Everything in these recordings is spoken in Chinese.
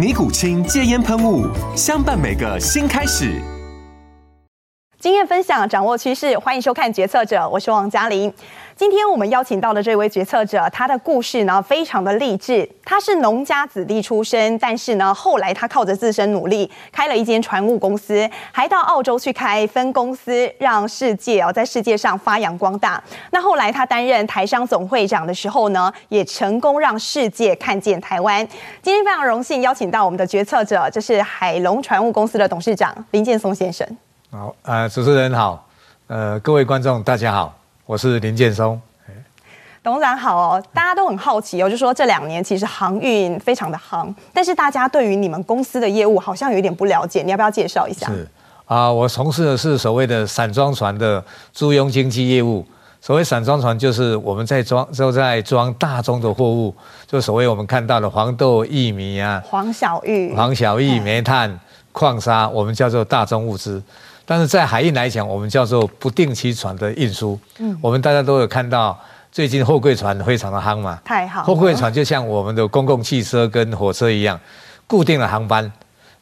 尼古清戒烟喷雾，相伴每个新开始。经验分享，掌握趋势，欢迎收看《决策者》，我是王嘉玲。今天我们邀请到的这位决策者，他的故事呢非常的励志。他是农家子弟出身，但是呢后来他靠着自身努力开了一间船务公司，还到澳洲去开分公司，让世界哦在世界上发扬光大。那后来他担任台商总会长的时候呢，也成功让世界看见台湾。今天非常荣幸邀请到我们的决策者，这是海龙船务公司的董事长林建松先生。好，呃，主持人好，呃，各位观众大家好。我是林建松，董事长好哦。大家都很好奇哦，就说这两年其实航运非常的夯，但是大家对于你们公司的业务好像有一点不了解，你要不要介绍一下？是啊、呃，我从事的是所谓的散装船的租用经纪业务。所谓散装船，就是我们在装都在装大宗的货物，就所谓我们看到的黄豆、薏米啊，黄小玉、黄小玉、煤炭、矿砂，我们叫做大宗物资。但是在海运来讲，我们叫做不定期船的运输。嗯，我们大家都有看到，最近货柜船非常的夯嘛。太好。货柜船就像我们的公共汽车跟火车一样，固定的航班，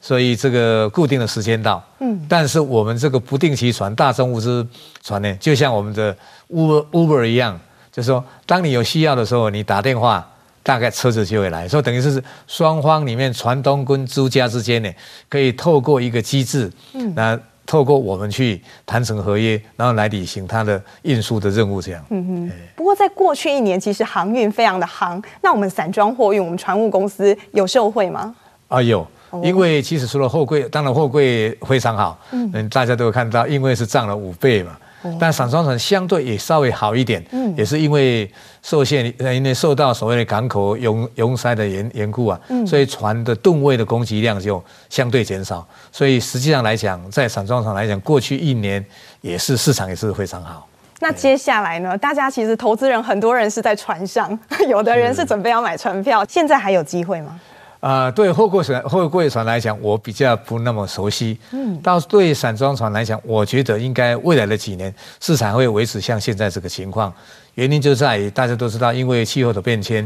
所以这个固定的时间到。嗯。但是我们这个不定期船、大宗物资船呢，就像我们的 Uber Uber 一样，就是说，当你有需要的时候，你打电话，大概车子就会来。所以等于是双方里面船东跟租家之间呢，可以透过一个机制，嗯，那。透过我们去谈成合约，然后来履行它的运输的任务，这样。嗯哼。不过在过去一年，其实航运非常的夯。那我们散装货运，我们船务公司有受惠吗？啊，有。因为其实除了货柜，当然货柜非常好。嗯。大家都有看到，因为是涨了五倍嘛。但散装船相对也稍微好一点，嗯，也是因为受限，因为受到所谓的港口拥拥塞的缘缘故啊，嗯，所以船的吨位的供给量就相对减少，所以实际上来讲，在散装船来讲，过去一年也是市场也是非常好。那接下来呢？大家其实投资人很多人是在船上，有的人是准备要买船票，现在还有机会吗？啊、呃，对货柜船、货柜船来讲，我比较不那么熟悉。嗯，但是对散装船来讲，我觉得应该未来的几年市场会维持像现在这个情况。原因就在于大家都知道，因为气候的变迁，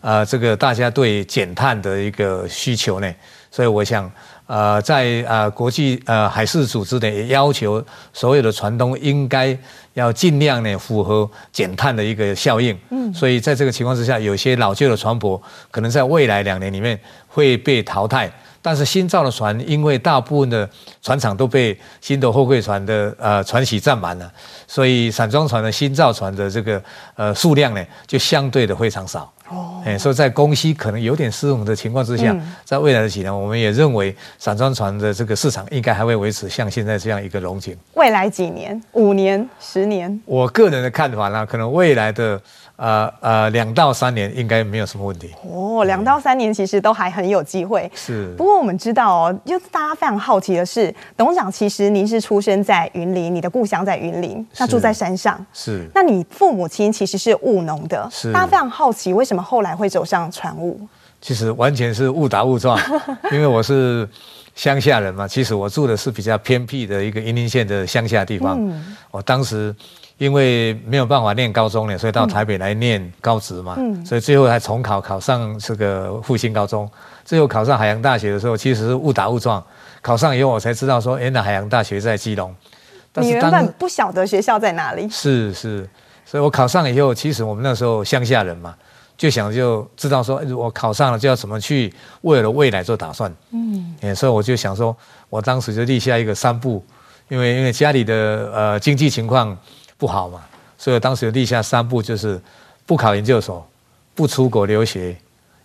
啊、呃，这个大家对减碳的一个需求呢，所以我想。呃，在呃国际呃海事组织呢也要求所有的船东应该要尽量呢符合减碳的一个效应。嗯，所以在这个情况之下，有些老旧的船舶可能在未来两年里面会被淘汰，但是新造的船，因为大部分的船厂都被新的货柜船的呃船企占满了，所以散装船的新造船的这个呃数量呢就相对的非常少。哦，哎，所以在供需可能有点失衡的情况之下，在未来的几年，我们也认为散装船的这个市场应该还会维持像现在这样一个龙景。未来几年，五年、十年，我个人的看法呢，可能未来的。呃呃，两到三年应该没有什么问题哦。两到三年其实都还很有机会。是。不过我们知道哦，就大家非常好奇的是，董事长其实您是出生在云林，你的故乡在云林，那住在山上。是。那你父母亲其实是务农的。是。大家非常好奇，为什么后来会走上船务？其实完全是误打误撞，因为我是乡下人嘛。其实我住的是比较偏僻的一个云林县的乡下地方。嗯。我当时。因为没有办法念高中了，所以到台北来念高职嘛，嗯，所以最后还重考，考上这个复兴高中，最后考上海洋大学的时候，其实是误打误撞，考上以后我才知道说，原来海洋大学在基隆。但是你原本不晓得学校在哪里？是是，所以我考上以后，其实我们那时候乡下人嘛，就想就知道说，我考上了就要怎么去为了未来做打算，嗯，所以我就想说，我当时就立下一个三不。因为因为家里的呃经济情况不好嘛，所以当时立下三不，就是不考研究所，不出国留学，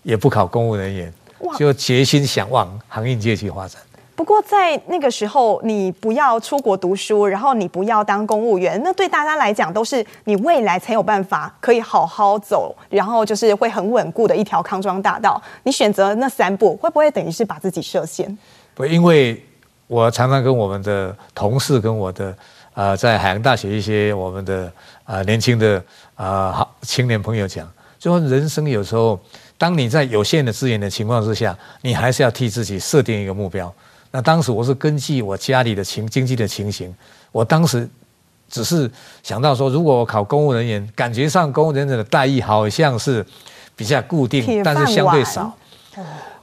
也不考公务人员，就决心想往航运界去发展。不过在那个时候，你不要出国读书，然后你不要当公务员，那对大家来讲都是你未来才有办法可以好好走，然后就是会很稳固的一条康庄大道。你选择那三步，会不会等于是把自己设限？不，因为我常常跟我们的同事、跟我的呃在海洋大学一些我们的呃年轻的呃好青年朋友讲，就说人生有时候，当你在有限的资源的情况之下，你还是要替自己设定一个目标。那当时我是根据我家里的情经济的情形，我当时只是想到说，如果我考公务人员，感觉上公务人员的待遇好像是比较固定，但是相对少。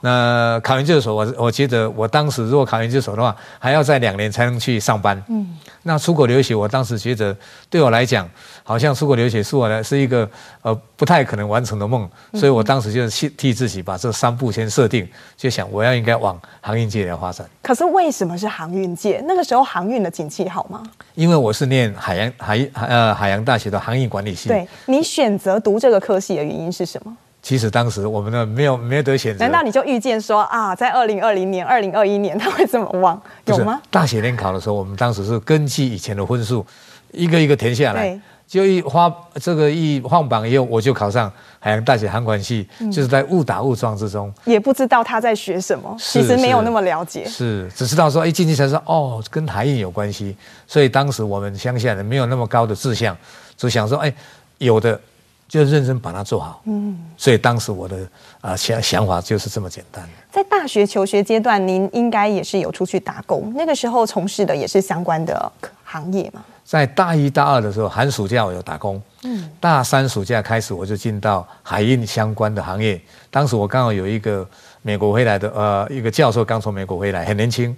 那考研究所，我我觉得我当时如果考研究所的话，还要再两年才能去上班。嗯，那出国留学，我当时觉得对我来讲，好像出国留学是我的是一个呃不太可能完成的梦，所以我当时就替替自己把这三步先设定，就想我要应该往航运界来发展。可是为什么是航运界？那个时候航运的景气好吗？因为我是念海洋海呃海洋大学的航运管理系。对，你选择读这个科系的原因是什么？其实当时我们呢没有没有得选择。难道你就预见说啊，在二零二零年、二零二一年他会这么旺？有吗？大学联考的时候，我们当时是根据以前的分数，一个一个填下来，就一花这个一放榜以后，我就考上海洋大学航管系，嗯、就是在误打误撞之中，也不知道他在学什么，其实没有那么了解，是，是只知道说哎进去才说哦，跟海运有关系。所以当时我们乡下人没有那么高的志向，只想说哎，有的。就认真把它做好，嗯，所以当时我的啊想想法就是这么简单。在大学求学阶段，您应该也是有出去打工，那个时候从事的也是相关的行业嘛？在大一、大二的时候，寒暑假我有打工，嗯，大三暑假开始我就进到海运相关的行业。当时我刚好有一个美国回来的呃一个教授刚从美国回来，很年轻，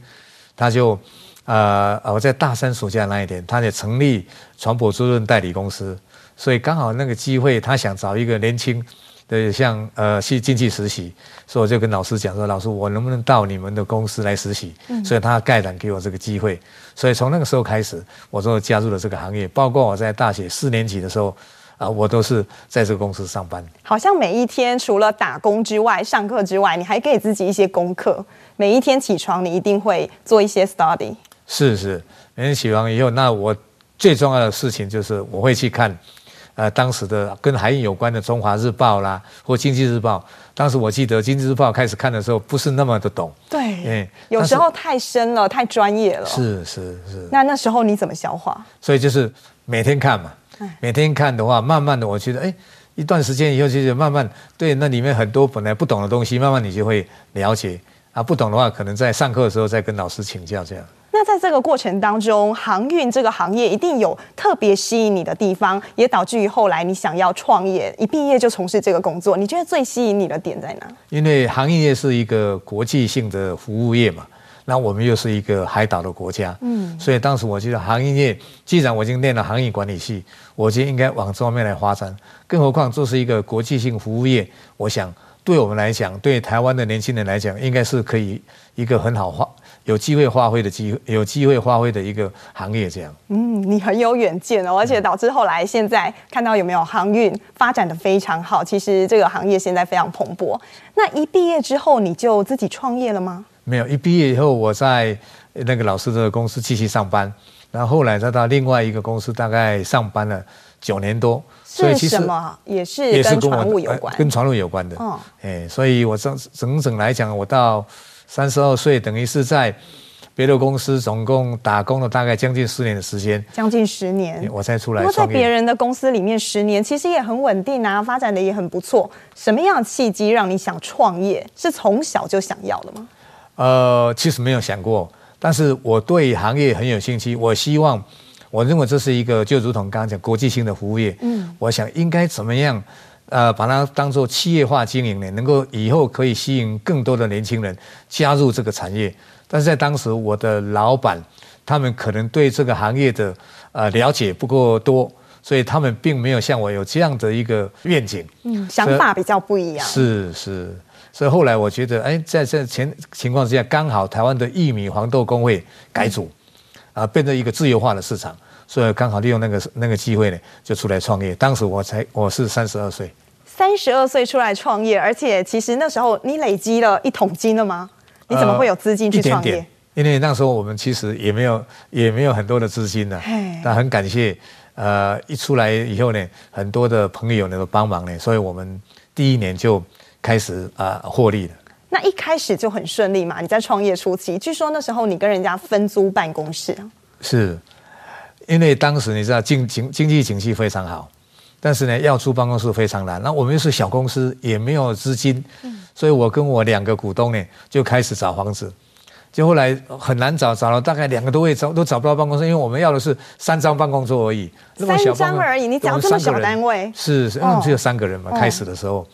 他就呃我在大三暑假那一天，他也成立船舶租赁代理公司。所以刚好那个机会，他想找一个年轻的像呃去进去实习，所以我就跟老师讲说：“老师，我能不能到你们的公司来实习？”嗯、所以他盖然给我这个机会。所以从那个时候开始，我就加入了这个行业。包括我在大学四年级的时候，啊，我都是在这个公司上班。好像每一天除了打工之外、上课之外，你还给自己一些功课。每一天起床，你一定会做一些 study。是是，每天起床以后，那我最重要的事情就是我会去看。呃，当时的跟海运有关的《中华日报》啦，或《经济日报》，当时我记得《经济日报》开始看的时候，不是那么的懂。对，嗯，有时候太深了，太专业了。是是是。那那时候你怎么消化？所以就是每天看嘛，每天看的话，慢慢的，我觉得，哎，一段时间以后，就是慢慢对那里面很多本来不懂的东西，慢慢你就会了解。啊，不懂的话，可能在上课的时候再跟老师请教这样。那在这个过程当中，航运这个行业一定有特别吸引你的地方，也导致于后来你想要创业，一毕业就从事这个工作。你觉得最吸引你的点在哪？因为航运业是一个国际性的服务业嘛，那我们又是一个海岛的国家，嗯，所以当时我觉得航运业，既然我已经念了航运管理系，我就应该往这方面来发展。更何况这是一个国际性服务业，我想对我们来讲，对台湾的年轻人来讲，应该是可以一个很好发。有机会发挥的机会，有机会发挥的一个行业，这样。嗯，你很有远见哦，而且导致后来现在看到有没有航运发展的非常好。其实这个行业现在非常蓬勃。那一毕业之后，你就自己创业了吗？没有，一毕业以后，我在那个老师的公司继续上班，然后后来再到另外一个公司，大概上班了九年多。所以其实是什么？也是跟船务有关，跟船务有关的。哦，哎，所以我整整整来讲，我到。三十二岁，等于是在别的公司总共打工了大概将近十年的时间，将近十年，我才出来。不过在别人的公司里面十年，其实也很稳定啊，发展的也很不错。什么样的契机让你想创业？是从小就想要的吗？呃，其实没有想过，但是我对行业很有兴趣。我希望，我认为这是一个就如同刚刚讲国际性的服务业。嗯，我想应该怎么样？呃，把它当做企业化经营呢，能够以后可以吸引更多的年轻人加入这个产业。但是在当时，我的老板他们可能对这个行业的呃了解不够多，所以他们并没有像我有这样的一个愿景。嗯，想法比较不一样。是是，所以后来我觉得，哎，在这前情况之下，刚好台湾的玉米黄豆工会改组。啊，变成一个自由化的市场，所以刚好利用那个那个机会呢，就出来创业。当时我才我是三十二岁，三十二岁出来创业，而且其实那时候你累积了一桶金了吗？你怎么会有资金去创业？呃，一点点，因为那时候我们其实也没有也没有很多的资金呢，但很感谢，呃，一出来以后呢，很多的朋友呢都帮忙呢，所以我们第一年就开始啊获利了。那一开始就很顺利嘛？你在创业初期，据说那时候你跟人家分租办公室。是，因为当时你知道经经经济景气非常好，但是呢要租办公室非常难。那我们又是小公司，也没有资金，所以我跟我两个股东呢就开始找房子。就后来很难找，找了大概两个多月找都找不到办公室，因为我们要的是三张办公桌而已。三张而已，你讲这么小单位？是是，因为我们只有三个人嘛，开始的时候。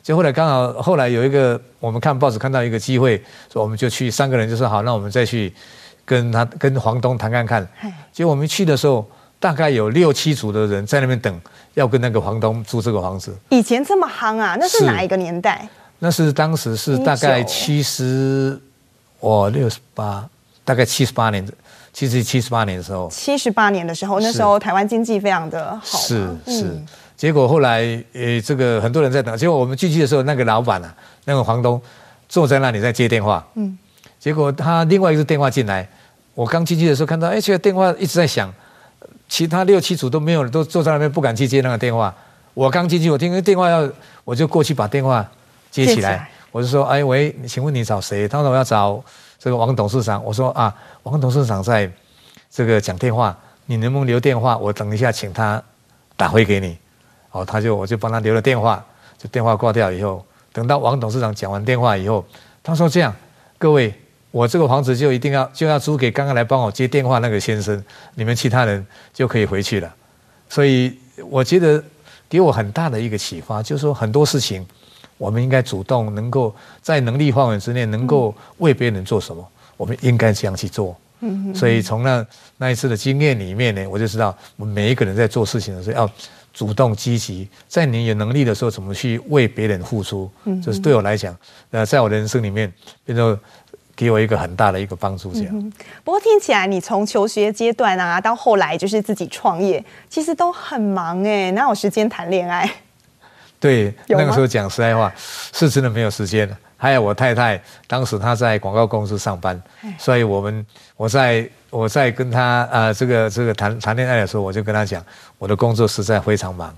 就后来刚好后来有一个，我们看报纸看到一个机会，所以我们就去三个人就说好，那我们再去跟他跟房东谈看看。结果我们去的时候，大概有六七组的人在那边等，要跟那个房东租这个房子。以前这么夯啊？那是哪一个年代？那是当时是大概七十，哦六十八，大概七十八年的，其实七十八年的时候。七十八年的时候，那时候台湾经济非常的好。是是。是结果后来，呃，这个很多人在等。结果我们进去的时候，那个老板啊，那个房东坐在那里在接电话。嗯。结果他另外一个电话进来，我刚进去的时候看到，哎，这个电话一直在响，其他六七组都没有，都坐在那边不敢去接那个电话。我刚进去，我听电话要，我就过去把电话接起来。起来我就说，哎喂，请问你找谁？他说我要找这个王董事长。我说啊，王董事长在这个讲电话，你能不能留电话？我等一下请他打回给你。哦，他就我就帮他留了电话，就电话挂掉以后，等到王董事长讲完电话以后，他说这样，各位，我这个房子就一定要就要租给刚刚来帮我接电话那个先生，你们其他人就可以回去了。所以我觉得给我很大的一个启发，就是说很多事情我们应该主动，能够在能力范围之内，能够为别人做什么，我们应该这样去做。所以从那那一次的经验里面呢，我就知道我们每一个人在做事情的时候要。主动积极，在你有能力的时候，怎么去为别人付出？嗯，这是对我来讲，呃，在我的人生里面，变成给我一个很大的一个帮助。这样。嗯。不过听起来，你从求学阶段啊，到后来就是自己创业，其实都很忙哎，哪有时间谈恋爱？对，那个时候讲实在话，是真的没有时间。还有我太太，当时她在广告公司上班，所以我们我在我在跟她啊、呃、这个这个谈谈恋爱的时候，我就跟她讲，我的工作实在非常忙，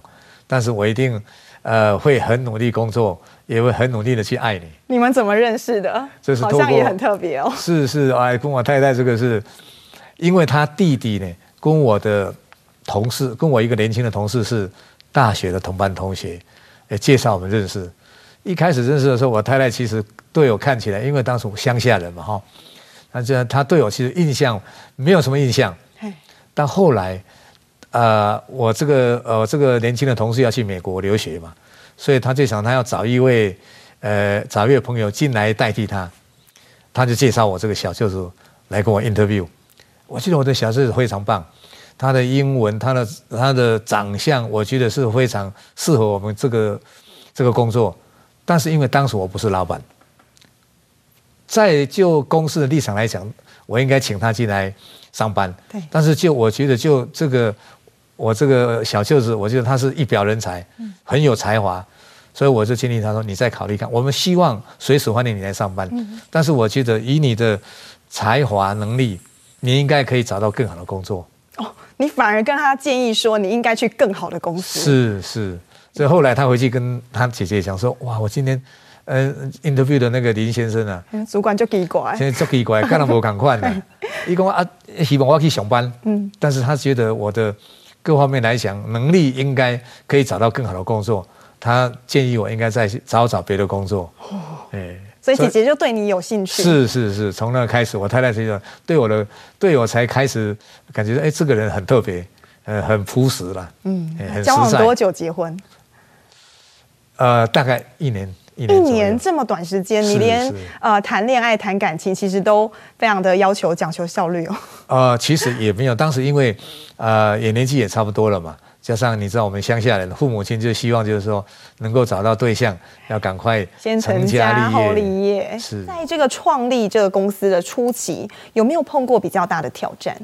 但是我一定呃会很努力工作，也会很努力的去爱你。你们怎么认识的？这是好像也很特别哦。是是，哎，跟我太太这个是，因为他弟弟呢，跟我的同事，跟我一个年轻的同事是大学的同班同学，也介绍我们认识。一开始认识的时候，我太太其实对我看起来，因为当时我乡下人嘛，哈，那这她对我其实印象没有什么印象。但后来，呃，我这个呃这个年轻的同事要去美国留学嘛，所以他就想他要找一位呃找一位朋友进来代替他，他就介绍我这个小舅子来跟我 interview。我记得我的小舅子非常棒，他的英文，他的他的长相，我觉得是非常适合我们这个这个工作。但是因为当时我不是老板，在就公司的立场来讲，我应该请他进来上班。对。但是就我觉得就这个我这个小舅子，我觉得他是一表人才，很有才华，所以我就建议他说：“你再考虑看，我们希望随时欢迎你来上班。但是我觉得以你的才华能力，你应该可以找到更好的工作。”哦，你反而跟他建议说，你应该去更好的公司。是是。所以后来他回去跟他姐姐讲说：“哇，我今天，呃，interview 的那个林先生啊，主管就奇怪，现在就奇怪，干了不赶快呢？一共啊，希望我要去上班，嗯，但是他觉得我的各方面来讲，能力应该可以找到更好的工作，他建议我应该再找找别的工作。哦，哎，所以姐姐就对你有兴趣。是是是，从那开始，我太太觉得对我的，对我才开始感觉哎，这个人很特别，呃，很朴实了，嗯，很。交往多久结婚？呃，大概一年，一年，一年这么短时间，你连呃谈恋爱、谈感情，其实都非常的要求讲求效率哦。呃，其实也没有，当时因为呃也年纪也差不多了嘛，加上你知道我们乡下人，父母亲就希望就是说能够找到对象，要赶快先成家后立业。是，在这个创立这个公司的初期，有没有碰过比较大的挑战？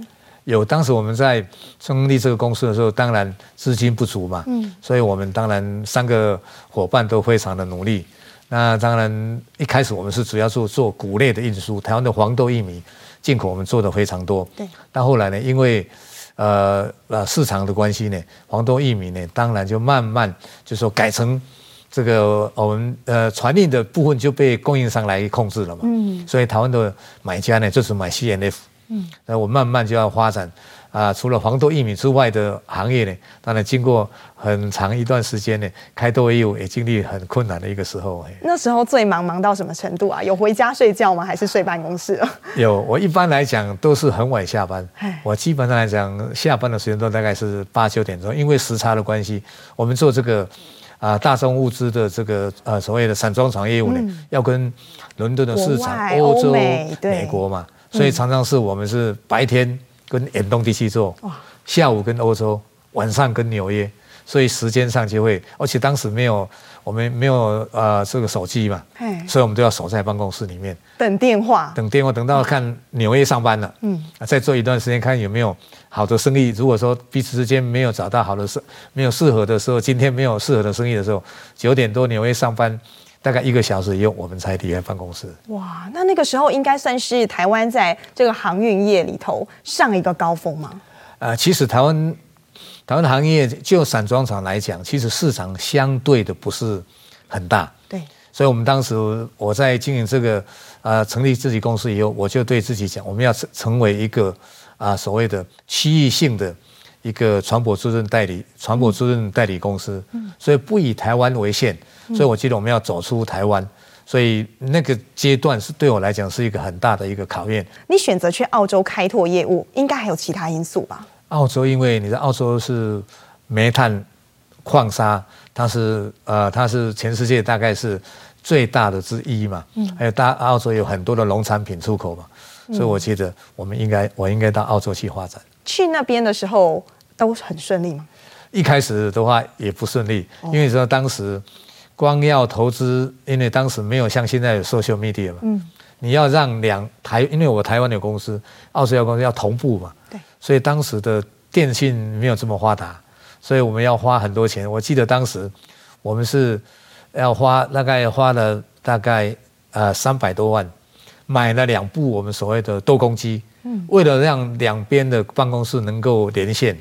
有，当时我们在成立这个公司的时候，当然资金不足嘛，嗯，所以我们当然三个伙伴都非常的努力。那当然一开始我们是主要做做谷类的运输，台湾的黄豆、玉米进口我们做的非常多。对。但后来呢，因为呃呃市场的关系呢，黄豆、玉米呢，当然就慢慢就说改成这个我们呃传令的部分就被供应商来控制了嘛。嗯。所以台湾的买家呢，就是买 CNF。嗯，那我慢慢就要发展啊，除了黄豆、玉米之外的行业呢，当然经过很长一段时间呢，开拓业务也经历很困难的一个时候。那时候最忙，忙到什么程度啊？有回家睡觉吗？还是睡办公室？有，我一般来讲都是很晚下班。我基本上来讲，下班的时间都大概是八九点钟，因为时差的关系，我们做这个啊大宗物资的这个呃所谓的散装厂业务呢，嗯、要跟伦敦的市场、欧洲、美国嘛。所以常常是我们是白天跟远东地区做，下午跟欧洲，晚上跟纽约，所以时间上就会，而且当时没有我们没有呃这个手机嘛，所以我们都要守在办公室里面等电话，等电话，等到看纽约上班了，嗯，再做一段时间看有没有好的生意。如果说彼此之间没有找到好的适没有适合的时候，今天没有适合的生意的时候，九点多纽约上班。大概一个小时以后，我们才离开办公室。哇，那那个时候应该算是台湾在这个航运业里头上一个高峰吗？呃，其实台湾台湾的行业就散装厂来讲，其实市场相对的不是很大。对，所以我们当时我在经营这个呃成立自己公司以后，我就对自己讲，我们要成成为一个啊、呃、所谓的区域性的一个船舶租赁代理船舶租赁代理公司。嗯，所以不以台湾为限。所以，我记得我们要走出台湾，所以那个阶段是对我来讲是一个很大的一个考验。你选择去澳洲开拓业务，应该还有其他因素吧？澳洲，因为你在澳洲是煤炭、矿砂，它是呃，它是全世界大概是最大的之一嘛。嗯。还有大澳洲有很多的农产品出口嘛，所以我觉得我们应该，我应该到澳洲去发展。去那边的时候都很顺利吗？一开始的话也不顺利，因为你知道当时。光要投资，因为当时没有像现在有 social media 嘛，嗯，你要让两台，因为我台湾有公司，澳洲有公司要同步嘛，对，所以当时的电信没有这么发达，所以我们要花很多钱。我记得当时我们是要花大概花了大概呃三百多万，买了两部我们所谓的多工机，嗯，为了让两边的办公室能够连线，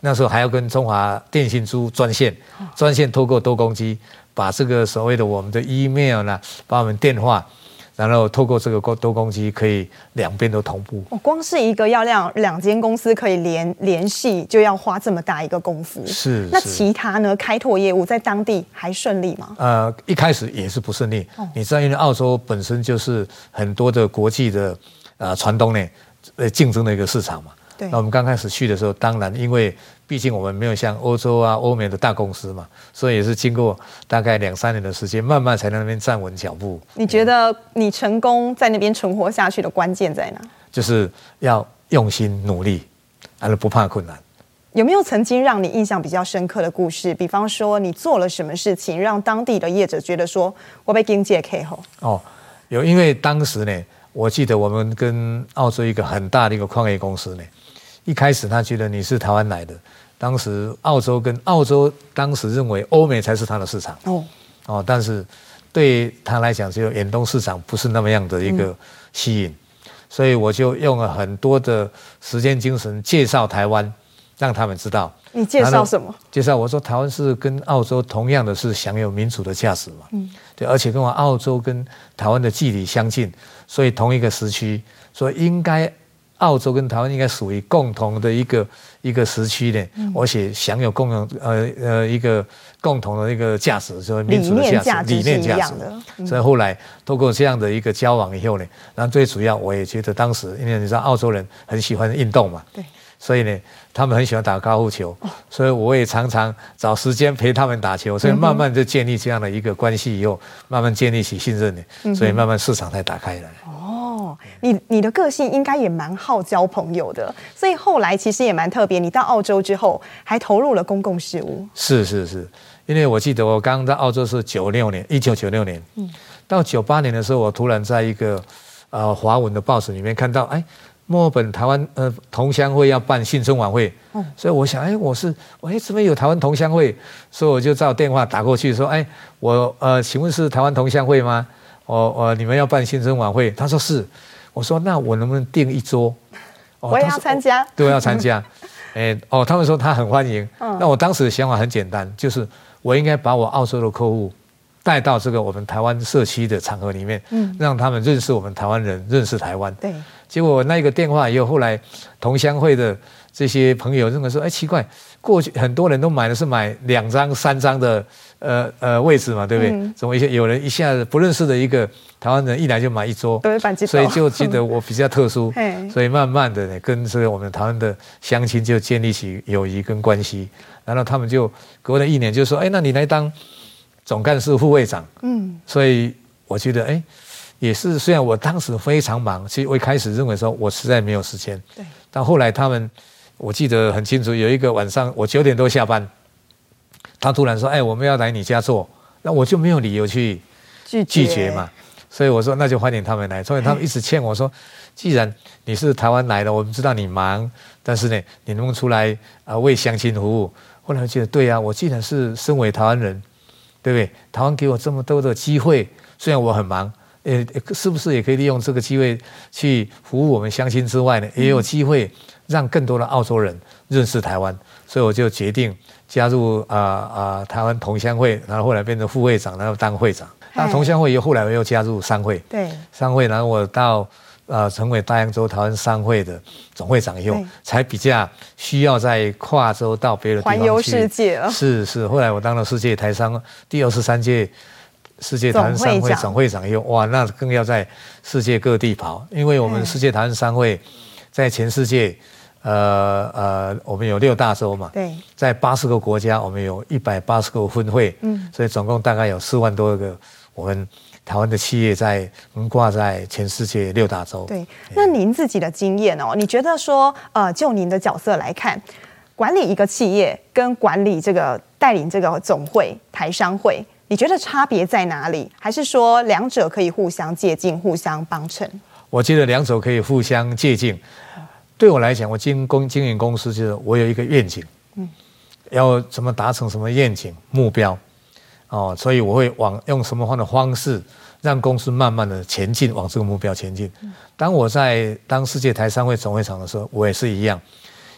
那时候还要跟中华电信租专线，专线透过多工机。把这个所谓的我们的 email 呢，把我们电话，然后透过这个多工机，可以两边都同步。光是一个要让两间公司可以联联系，就要花这么大一个功夫。是。那其他呢？开拓业务在当地还顺利吗？呃，一开始也是不顺利。哦、你知道，因为澳洲本身就是很多的国际的呃船东呢，呃竞争的一个市场嘛。对。那我们刚开始去的时候，当然因为。毕竟我们没有像欧洲啊、欧美的大公司嘛，所以也是经过大概两三年的时间，慢慢才在那边站稳脚步。你觉得你成功在那边存活下去的关键在哪？就是要用心努力，而不怕困难。有没有曾经让你印象比较深刻的故事？比方说你做了什么事情，让当地的业者觉得说我被经济 K 后？哦，有，因为当时呢，我记得我们跟澳洲一个很大的一个矿业公司呢，一开始他觉得你是台湾来的。当时澳洲跟澳洲当时认为欧美才是他的市场哦哦，但是对他来讲，只有远东市场不是那么样的一个吸引，嗯、所以我就用了很多的时间精神介绍台湾，让他们知道。你介绍什么？介绍我说台湾是跟澳洲同样的是享有民主的价值嘛，嗯，对，而且跟我澳洲跟台湾的距离相近，所以同一个时区，所以应该。澳洲跟台湾应该属于共同的一个一个时区呢，而且享有共同呃呃一个共同的一个价值，就是民主的价值、理念价值。嗯、所以后来透过这样的一个交往以后呢，然后最主要我也觉得当时，因为你知道澳洲人很喜欢运动嘛，对，所以呢他们很喜欢打高尔夫球，所以我也常常找时间陪他们打球，所以慢慢就建立这样的一个关系以后，慢慢建立起信任呢，所以慢慢市场才打开来。你你的个性应该也蛮好交朋友的，所以后来其实也蛮特别。你到澳洲之后，还投入了公共事务。是是是，因为我记得我刚刚在澳洲是九六年，一九九六年，嗯，到九八年的时候，我突然在一个呃华文的报纸里面看到，哎，墨尔本台湾呃同乡会要办新春晚会，嗯、所以我想，哎，我是，哎，这边有台湾同乡会，所以我就照电话打过去说，哎，我呃，请问是台湾同乡会吗？我我你们要办新春晚会？他说是，我说那我能不能订一桌？哦、我也要参加，对，我要参加。哎，哦，他们说他很欢迎。嗯、那我当时的想法很简单，就是我应该把我澳洲的客户带到这个我们台湾社区的场合里面，嗯，让他们认识我们台湾人，认识台湾。对。结果那个电话以后，后来同乡会的这些朋友认为说，哎，奇怪，过去很多人都买的是买两张、三张的，呃呃位置嘛，对不对？嗯、怎么一些有人一下子不认识的一个台湾人一来就买一桌，所以就记得我比较特殊，嗯、所以慢慢的呢，跟这个我们台湾的乡亲就建立起友谊跟关系，然后他们就隔了一年就说，哎，那你来当总干事副会长，嗯，所以我觉得，哎。也是，虽然我当时非常忙，其实我一开始认为说我实在没有时间。对。但后来他们，我记得很清楚，有一个晚上我九点多下班，他突然说：“哎，我们要来你家做。”那我就没有理由去拒拒绝嘛。所以我说那就欢迎他们来。所以他们一直劝我说：“既然你是台湾来的，我们知道你忙，但是呢，你能不能出来啊为乡亲服务？”后来我觉得对啊，我既然是身为台湾人，对不对？台湾给我这么多的机会，虽然我很忙。呃，是不是也可以利用这个机会去服务我们乡亲之外呢？也有机会让更多的澳洲人认识台湾，所以我就决定加入啊啊、呃呃、台湾同乡会，然后后来变成副会长，然后当会长。那同乡会又后来我又加入商会，对商会，然后我到呃成为大洋洲台湾商会的总会长以后，才比较需要在跨州到别的地方去环游世界了。是是，后来我当了世界台商第二十三届。世界台湾商会总会长又哇，那更要在世界各地跑，因为我们世界台湾商会在全世界，呃呃，我们有六大洲嘛，对，在八十个国家，我们有一百八十个分会，嗯，所以总共大概有四万多个我们台湾的企业在横挂在全世界六大洲。对，那您自己的经验哦，你觉得说，呃，就您的角色来看，管理一个企业跟管理这个带领这个总会台商会。你觉得差别在哪里？还是说两者可以互相借鉴、互相帮衬？我觉得两者可以互相借鉴。对我来讲，我经公经营公司，就是我有一个愿景，嗯，要怎么达成什么愿景目标，哦，所以我会往用什么样的方式让公司慢慢的前进，往这个目标前进。当我在当世界台商会总会长的时候，我也是一样，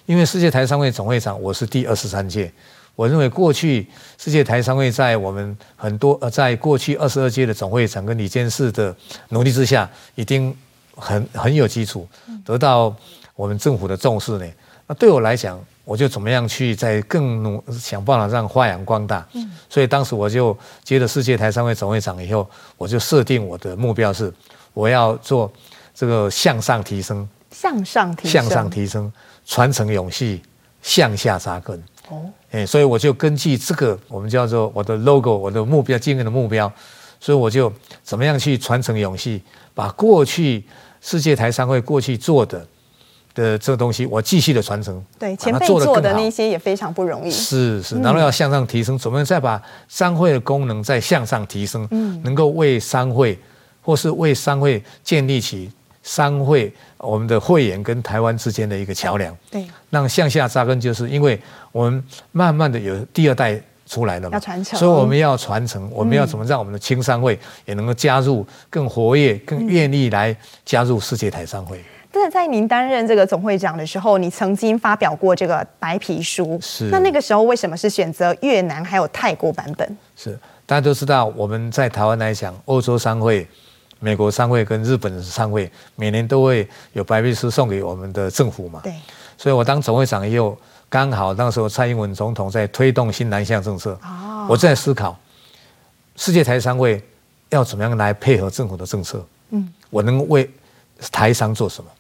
因为世界台商会总会长，我是第二十三届。我认为过去世界台商会在我们很多呃，在过去二十二届的总会长跟李监事的努力之下，已经很很有基础，得到我们政府的重视呢。那对我来讲，我就怎么样去再更努想办法让发扬光大。所以当时我就接了世界台商会总会长以后，我就设定我的目标是，我要做这个向上提升，向上提升，向上提升，传承永续，向下扎根。哦，哎，所以我就根据这个，我们叫做我的 logo，我的目标，经营的目标，所以我就怎么样去传承永续，把过去世界台商会过去做的的这个东西，我继续的传承。对，前辈做的那些也非常不容易。是是，然后要向上提升，怎么样再把商会的功能再向上提升？嗯，能够为商会或是为商会建立起。商会，我们的会员跟台湾之间的一个桥梁，对，让向下扎根，就是因为我们慢慢的有第二代出来了嘛，要传承，所以我们要传承，我们要怎么让我们的青商会也能够加入，更活跃，更愿意来加入世界台商会。但是在您担任这个总会长的时候，你曾经发表过这个白皮书，是，那那个时候为什么是选择越南还有泰国版本？是，大家都知道我们在台湾来讲，欧洲商会。美国商会跟日本的商会每年都会有白皮书送给我们的政府嘛？对。所以我当总会长以后，刚好那时候蔡英文总统在推动新南向政策，哦，我在思考世界台商会要怎么样来配合政府的政策，嗯，我能为台商做什么？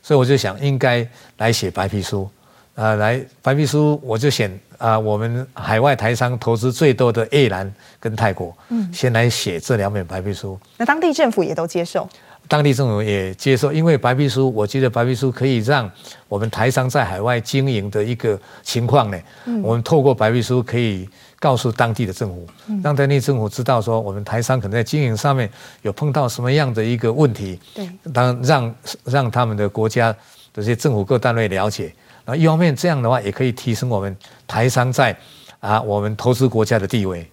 所以我就想应该来写白皮书，啊，来白皮书我就选。啊、呃，我们海外台商投资最多的越南跟泰国，嗯，先来写这两本白皮书。那当地政府也都接受？当地政府也接受，因为白皮书，我觉得白皮书可以让我们台商在海外经营的一个情况呢。嗯，我们透过白皮书可以告诉当地的政府，让当地政府知道说，我们台商可能在经营上面有碰到什么样的一个问题。对，当让让他们的国家这些政府各单位了解。那一方面这样的话，也可以提升我们台商在啊我们投资国家的地位。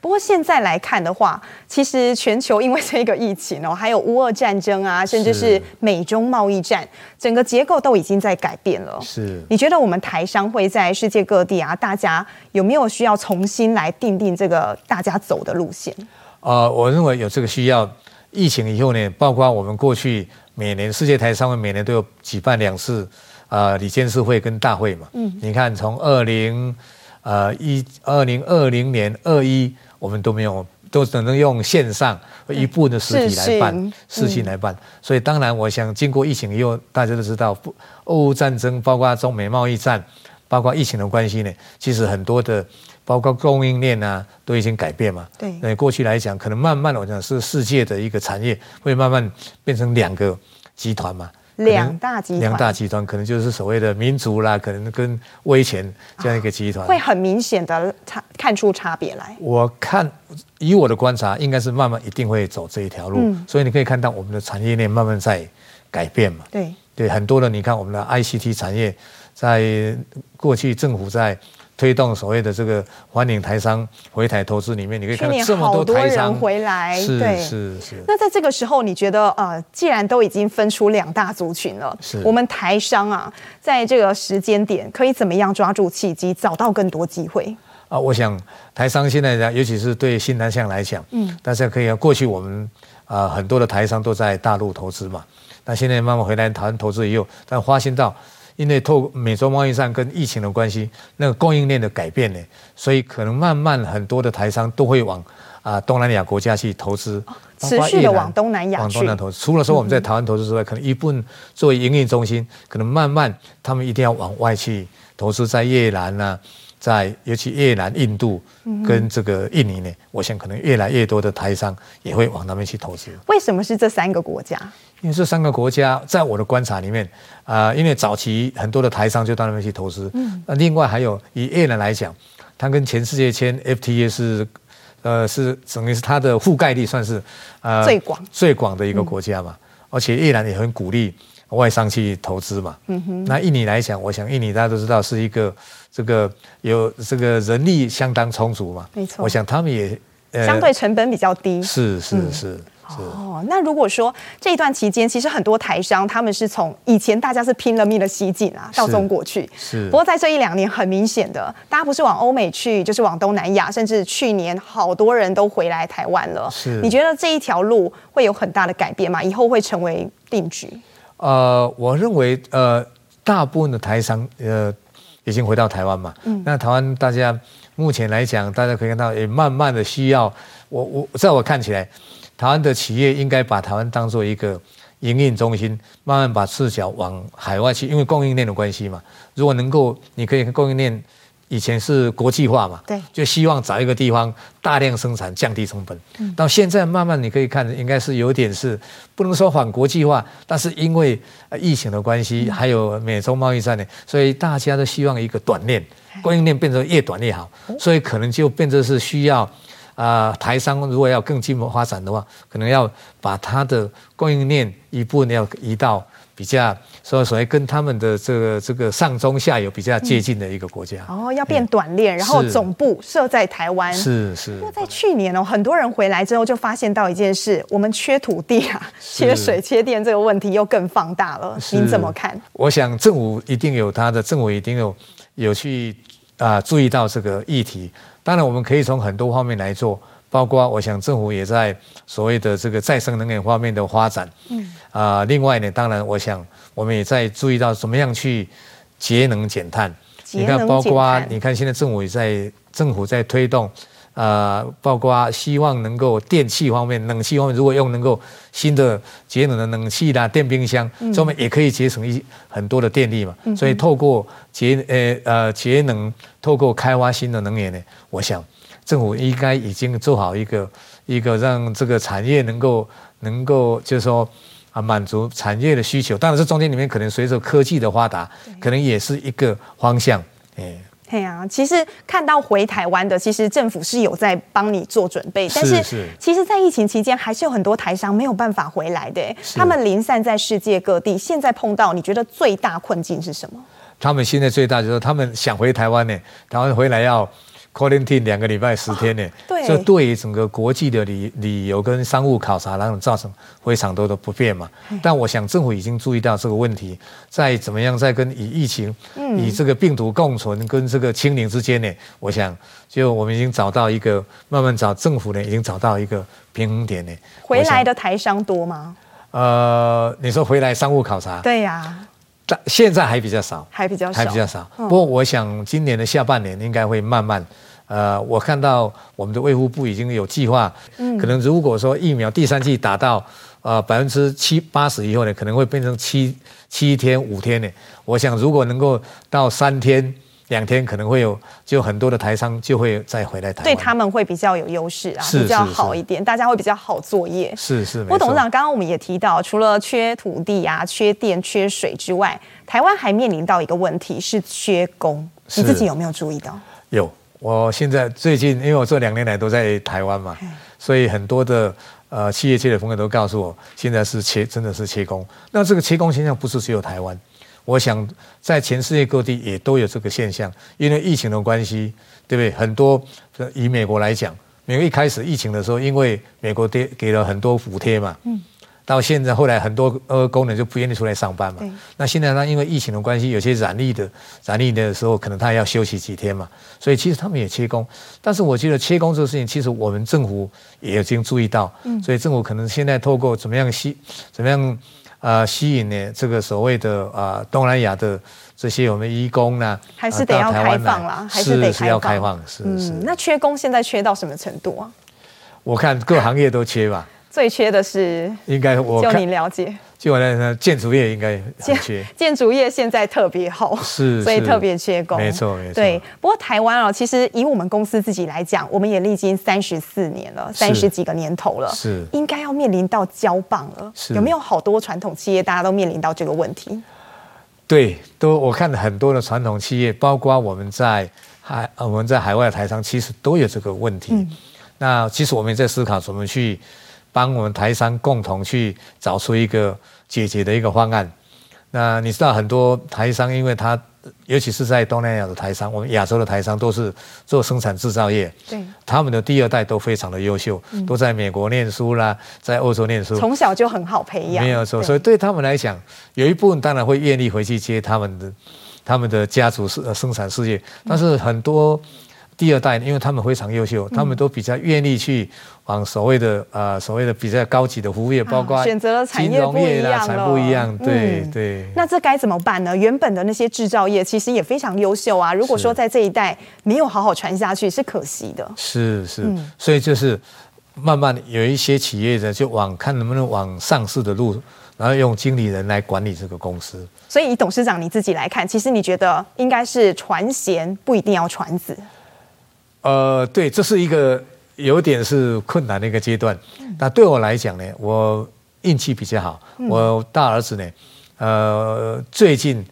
不过现在来看的话，其实全球因为这个疫情哦，还有乌俄战争啊，甚至是美中贸易战，整个结构都已经在改变了。是，你觉得我们台商会在世界各地啊，大家有没有需要重新来定定这个大家走的路线？呃，我认为有这个需要。疫情以后呢，包括我们过去每年世界台商会每年都有举办两次啊理监事会跟大会嘛。嗯，你看从二零呃一二零二零年二一。我们都没有，都只能用线上一部分的实体来办，事情来办。所以当然，我想经过疫情以后，大家都知道，俄乌战争，包括中美贸易战，包括疫情的关系呢，其实很多的，包括供应链啊，都已经改变嘛。对。那过去来讲，可能慢慢我讲是世界的一个产业会慢慢变成两个集团嘛。两大集团，两大集团可能就是所谓的民族啦，可能跟威权这样一个集团，会很明显的差看出差别来。我看以我的观察，应该是慢慢一定会走这一条路，嗯、所以你可以看到我们的产业链慢慢在改变嘛。对对，很多的你看我们的 ICT 产业，在过去政府在。推动所谓的这个欢迎台商回台投资里面，你可以看到这么多台商回来，是是是。那在这个时候，你觉得呃，既然都已经分出两大族群了，是我们台商啊，在这个时间点可以怎么样抓住契机，找到更多机会？啊，我想台商现在呢，尤其是对新南向来讲，嗯，大家可以过去我们啊很多的台商都在大陆投资嘛，那现在慢慢回来台湾投资以后，但发现到。因为透美洲贸易战跟疫情的关系，那个供应链的改变呢，所以可能慢慢很多的台商都会往啊东南亚国家去投资，持续的往东南亚去。往东南投资，除了说我们在台湾投资之外，可能一部分作为营运中心，可能慢慢他们一定要往外去投资，在越南啊。在尤其越南、印度跟这个印尼呢，嗯、我想可能越来越多的台商也会往那边去投资。为什么是这三个国家？因为这三个国家在我的观察里面，啊、呃，因为早期很多的台商就到那边去投资。嗯。那另外还有以越南来讲，它跟全世界签 FTA 是，呃，是等于是它的覆盖率算是呃最广最广的一个国家嘛。嗯、而且越南也很鼓励外商去投资嘛。嗯哼。那印尼来讲，我想印尼大家都知道是一个。这个有这个人力相当充足嘛？没错，我想他们也、呃、相对成本比较低。是是是是。哦，那如果说这一段期间，其实很多台商他们是从以前大家是拼了命的西进啊，到中国去。是。不过在这一两年，很明显的，大家不是往欧美去，就是往东南亚，甚至去年好多人都回来台湾了。是。你觉得这一条路会有很大的改变吗？以后会成为定局？呃，我认为呃，大部分的台商呃。已经回到台湾嘛？嗯，那台湾大家目前来讲，大家可以看到，也慢慢的需要我我在我看起来，台湾的企业应该把台湾当做一个营运中心，慢慢把视角往海外去，因为供应链的关系嘛。如果能够，你可以供应链。以前是国际化嘛，对，就希望找一个地方大量生产，降低成本。嗯，到现在慢慢你可以看，应该是有点是不能说反国际化，但是因为疫情的关系，还有美洲贸易战呢，所以大家都希望一个短链供应链变得越短越好，所以可能就变成是需要啊，台商如果要更进一步发展的话，可能要把它的供应链一部分要移到。比较，所以所谓跟他们的这个这个上中下游比较接近的一个国家。嗯、哦，要变短链，然后总部设在台湾。是是。那在去年哦，很多人回来之后就发现到一件事，我们缺土地啊，缺水、缺电这个问题又更放大了。您怎么看？我想政府一定有他的，政府一定有有去啊注意到这个议题。当然，我们可以从很多方面来做。包括我想政府也在所谓的这个再生能源方面的发展，嗯啊，另外呢，当然我想我们也在注意到怎么样去节能减碳。你看，包括你看现在政府也在政府在推动，啊，包括希望能够电器方面、冷气方面，如果用能够新的节能的冷气啦、电冰箱，这面也可以节省一很多的电力嘛。所以透过节呃呃节能，透过开发新的能源呢，我想。政府应该已经做好一个一个让这个产业能够能够就是说啊满足产业的需求，当然这中间里面可能随着科技的发达，可能也是一个方向，哎。对呀、啊，其实看到回台湾的，其实政府是有在帮你做准备，但是其实，在疫情期间，还是有很多台商没有办法回来的，他们零散在世界各地，现在碰到你觉得最大困境是什么？他们现在最大就是他们想回台湾呢，台湾回来要。Quarantine 两个礼拜十天呢，这、哦、对于整个国际的旅旅游跟商务考察，然后造成非常多的不便嘛。但我想政府已经注意到这个问题，在怎么样在跟以疫情、嗯、以这个病毒共存跟这个清零之间呢，我想就我们已经找到一个慢慢找政府呢已经找到一个平衡点呢。回来的台商多吗？呃，你说回来商务考察？对呀、啊。但现在还比较少，还比较少，还比较少。不过我想今年的下半年应该会慢慢，呃，我看到我们的卫护部已经有计划，嗯，可能如果说疫苗第三季达到呃百分之七八十以后呢，可能会变成七七天五天呢。我想如果能够到三天。两天可能会有，就很多的台商就会再回来台湾，对他们会比较有优势啊，比较好一点，大家会比较好作业。是是。不过董事长，刚刚我们也提到，除了缺土地啊、缺电、缺水之外，台湾还面临到一个问题是缺工。你自己有没有注意到？有，我现在最近，因为我这两年来都在台湾嘛，所以很多的呃企业界的朋友都告诉我，现在是缺，真的是缺工。那这个缺工现象不是只有台湾。我想在全世界各地也都有这个现象，因为疫情的关系，对不对？很多以美国来讲，美国一开始疫情的时候，因为美国给给了很多补贴嘛，嗯，到现在后来很多呃工人就不愿意出来上班嘛。那现在呢，因为疫情的关系，有些染疫的染疫的时候，可能他要休息几天嘛，所以其实他们也缺工。但是我觉得缺工这个事情，其实我们政府也已经注意到，嗯，所以政府可能现在透过怎么样吸，怎么样。呃，吸引呢这个所谓的啊、呃、东南亚的这些我们移工呢，还是得要开放啦，还是得是要开放，是是。嗯、那缺工现在缺到什么程度啊？我看各行业都缺吧。最缺的是应该我就你了解，就我来说，建筑业应该很缺。建筑业现在特别好，是，所以特别缺工。没错，没错。对，不过台湾哦，其实以我们公司自己来讲，我们也历经三十四年了，三十几个年头了，是应该要面临到交棒了。有没有好多传统企业大家都面临到这个问题？对，都我看很多的传统企业，包括我们在海我们在海外的台商，其实都有这个问题。嗯、那其实我们在思考怎么去。帮我们台商共同去找出一个解决的一个方案。那你知道很多台商，因为他尤其是在东南亚的台商，我们亚洲的台商都是做生产制造业，对，他们的第二代都非常的优秀，嗯、都在美国念书啦，在欧洲念书，从小就很好培养，没有错。所以对他们来讲，有一部分当然会愿意回去接他们的他们的家族事生产事业，但是很多。第二代，因为他们非常优秀，他们都比较愿意去往所谓的呃所谓的比较高级的服务业，包括选择了产业不一样了，不一样，对、嗯、对。那这该怎么办呢？原本的那些制造业其实也非常优秀啊。如果说在这一代没有好好传下去，是可惜的。是是，所以就是慢慢有一些企业呢就往看能不能往上市的路，然后用经理人来管理这个公司。所以以董事长你自己来看，其实你觉得应该是传贤，不一定要传子。呃，对，这是一个有点是困难的一个阶段。那对我来讲呢，我运气比较好。我大儿子呢，呃，最近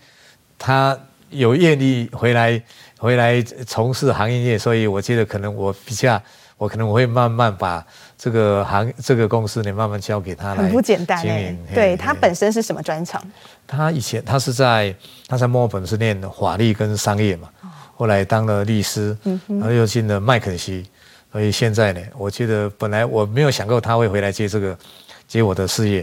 他有愿意回来回来从事行业业，所以我觉得可能我比较，我可能我会慢慢把这个行这个公司呢慢慢交给他来。很不简单哎。对，他本身是什么专长？他以前他是在他在墨尔本是念法律跟商业嘛。后来当了律师，然后又进了麦肯锡，所以现在呢，我觉得本来我没有想过他会回来接这个接我的事业，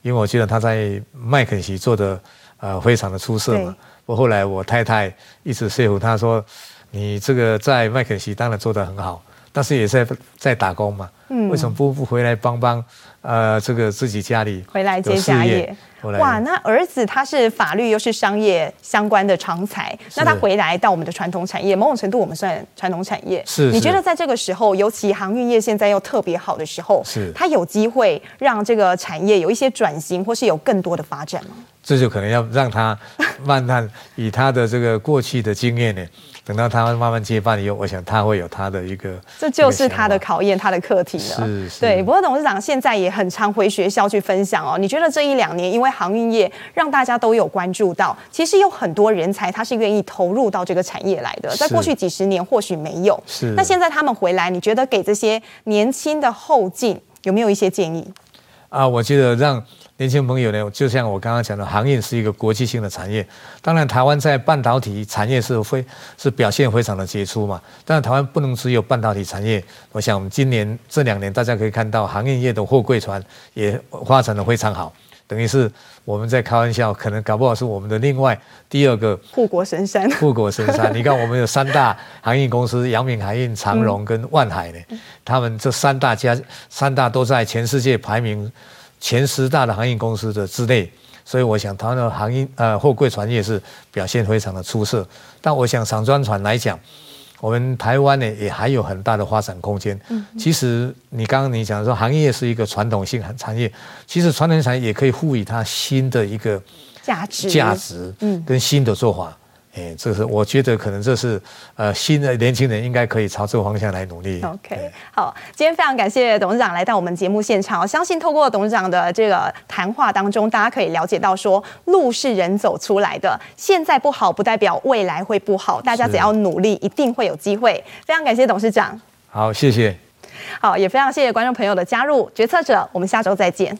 因为我觉得他在麦肯锡做的呃非常的出色嘛。我后来我太太一直说服他说，你这个在麦肯锡当然做得很好，但是也是在在打工嘛，嗯为什么不不回来帮帮呃这个自己家里回来接家业？哇，那儿子他是法律又是商业相关的常才，那他回来到我们的传统产业，某种程度我们算传统产业。是，你觉得在这个时候，尤其航运业现在又特别好的时候，是，他有机会让这个产业有一些转型，或是有更多的发展吗？这就可能要让他慢慢以他的这个过去的经验呢。等到他慢慢接班以后，我想他会有他的一个，这就是他的考验，他的课题了。是是。对，不过董事长现在也很常回学校去分享哦。你觉得这一两年，因为航运业让大家都有关注到，其实有很多人才他是愿意投入到这个产业来的，在过去几十年或许没有。是。那现在他们回来，你觉得给这些年轻的后进有没有一些建议？啊，我觉得让。年轻朋友呢，就像我刚刚讲的，航运是一个国际性的产业。当然，台湾在半导体产业是非是表现非常的杰出嘛。但是台湾不能只有半导体产业。我想，我们今年这两年大家可以看到，航运业的货柜船也发展的非常好。等于是我们在开玩笑，可能搞不好是我们的另外第二个护国神山。护国神山，你看我们有三大航运公司：阳明海运、长荣跟万海呢。他们这三大家，三大都在全世界排名。前十大的航运公司的之内，所以我想，台湾的航运呃货柜船业是表现非常的出色。但我想，散装船来讲，我们台湾呢也还有很大的发展空间。嗯，其实你刚刚你讲说行业是一个传统性产业，其实传统产业也可以赋予它新的一个价值价值，嗯，跟新的做法。哎，这是我觉得可能这是呃新的年轻人应该可以朝这个方向来努力。OK，好，今天非常感谢董事长来到我们节目现场。我相信透过董事长的这个谈话当中，大家可以了解到说，路是人走出来的，现在不好不代表未来会不好，大家只要努力，一定会有机会。非常感谢董事长。好，谢谢。好，也非常谢谢观众朋友的加入，决策者，我们下周再见。